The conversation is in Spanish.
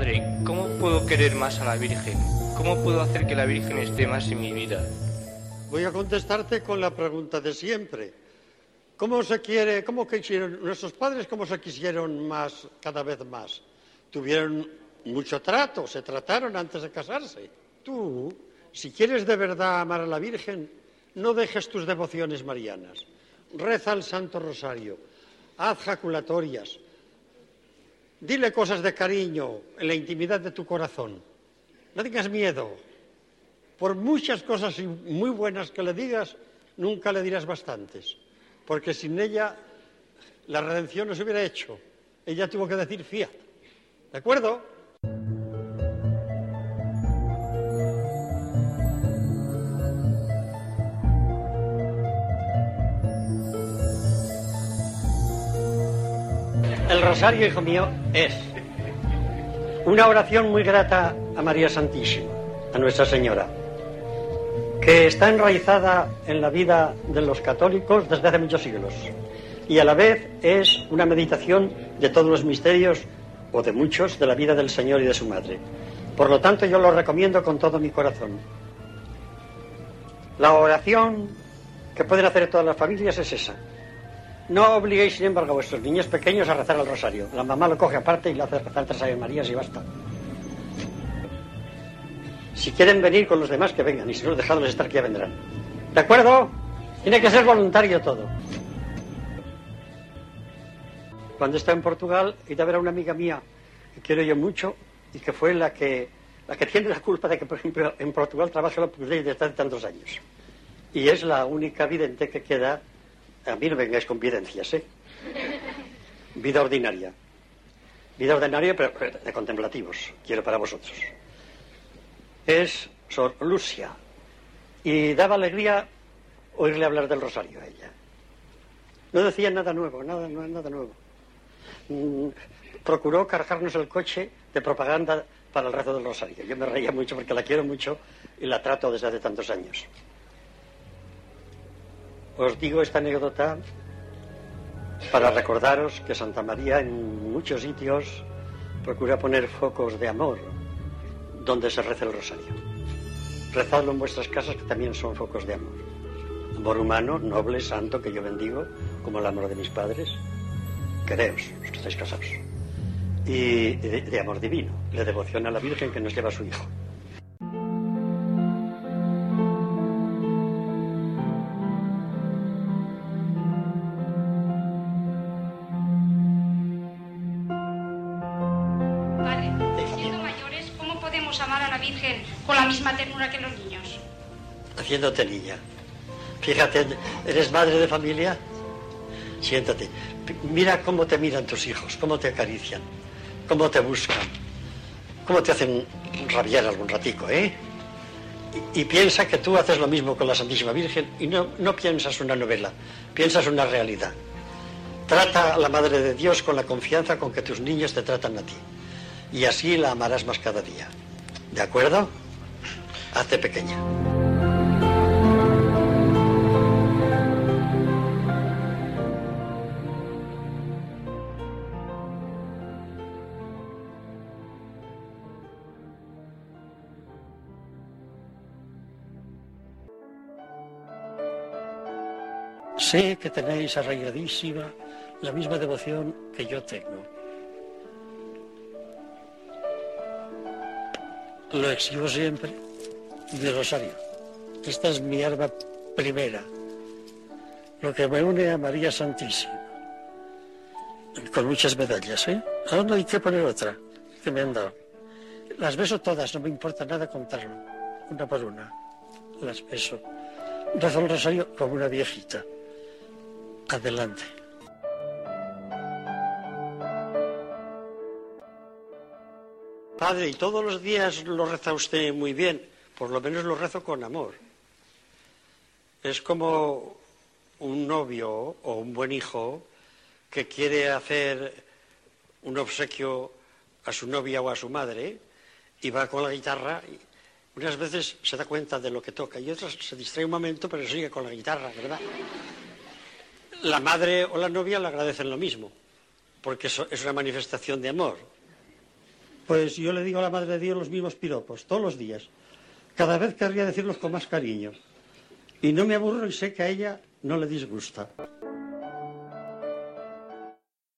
Padre, ¿cómo puedo querer más a la Virgen? ¿Cómo puedo hacer que la Virgen esté más en mi vida? Voy a contestarte con la pregunta de siempre. ¿Cómo se quiere, cómo quisieron nuestros padres, cómo se quisieron más, cada vez más? Tuvieron mucho trato, se trataron antes de casarse. Tú, si quieres de verdad amar a la Virgen, no dejes tus devociones marianas. Reza el Santo Rosario, haz jaculatorias, dile cosas de cariño en la intimidad de tu corazón. No tengas miedo. Por muchas cosas muy buenas que le digas, nunca le dirás bastantes, porque sin ella la redención no se hubiera hecho. Ella tuvo que decir fiat. ¿De acuerdo? Rosario, hijo mío, es una oración muy grata a María Santísima, a Nuestra Señora, que está enraizada en la vida de los católicos desde hace muchos siglos y a la vez es una meditación de todos los misterios o de muchos de la vida del Señor y de su Madre. Por lo tanto, yo lo recomiendo con todo mi corazón. La oración que pueden hacer todas las familias es esa, no obliguéis, sin embargo, a vuestros niños pequeños a rezar el rosario. La mamá lo coge aparte y le hace rezar tres Ave Marías y basta. Si quieren venir con los demás, que vengan. Y si no, dejadlos estar, que ya vendrán. ¿De acuerdo? Tiene que ser voluntario todo. Cuando estaba en Portugal, iba a ver a una amiga mía que quiero yo mucho y que fue la que, la que tiene la culpa de que, por ejemplo, en Portugal trabaja la policía desde hace tantos años. Y es la única vidente que queda a mí no vengáis con videncias, ¿eh? Vida ordinaria. Vida ordinaria, pero de contemplativos, quiero para vosotros. Es Sor Lucia. Y daba alegría oírle hablar del rosario a ella. No decía nada nuevo, nada, nada nuevo. Mm, procuró cargarnos el coche de propaganda para el rezo del rosario. Yo me reía mucho porque la quiero mucho y la trato desde hace tantos años. Os digo esta anécdota para recordaros que Santa María en muchos sitios procura poner focos de amor donde se reza el rosario. Rezadlo en vuestras casas que también son focos de amor. Amor humano, noble, santo, que yo bendigo, como el amor de mis padres. Quereos, los que estáis casados. Y de, de amor divino, la devoción a la Virgen que nos lleva a su Hijo. Haciéndote niña. Fíjate, ¿eres madre de familia? Siéntate. Mira cómo te miran tus hijos, cómo te acarician, cómo te buscan, cómo te hacen rabiar algún ratico, ¿eh? Y, piensa que tú haces lo mismo con la Santísima Virgen y no, no piensas una novela, piensas una realidad. Trata a la Madre de Dios con la confianza con que tus niños te tratan a ti. Y así la amarás más cada día. ¿De acuerdo? Hazte pequeña. Sé que tenéis arraigadísima la misma devoción que yo tengo. Lo exhibo siempre de Rosario. Esta es mi arma primera, lo que me une a María Santísima. Con muchas medallas, ¿eh? Ahora no hay que poner otra que me han dado. Las beso todas, no me importa nada contarlo, una por una. Las beso. Rezo el rosario como una viejita. Adelante. Padre, y todos los días lo reza usted muy bien, por lo menos lo rezo con amor. Es como un novio o un buen hijo que quiere hacer un obsequio a su novia o a su madre y va con la guitarra y unas veces se da cuenta de lo que toca y otras se distrae un momento pero sigue con la guitarra, ¿verdad? la madre o la novia le agradecen lo mismo, porque es una manifestación de amor. Pues yo le digo a la Madre de Dios los mismos piropos, todos los días. Cada vez querría decirlos con más cariño. Y no me aburro y sé que a ella no le disgusta.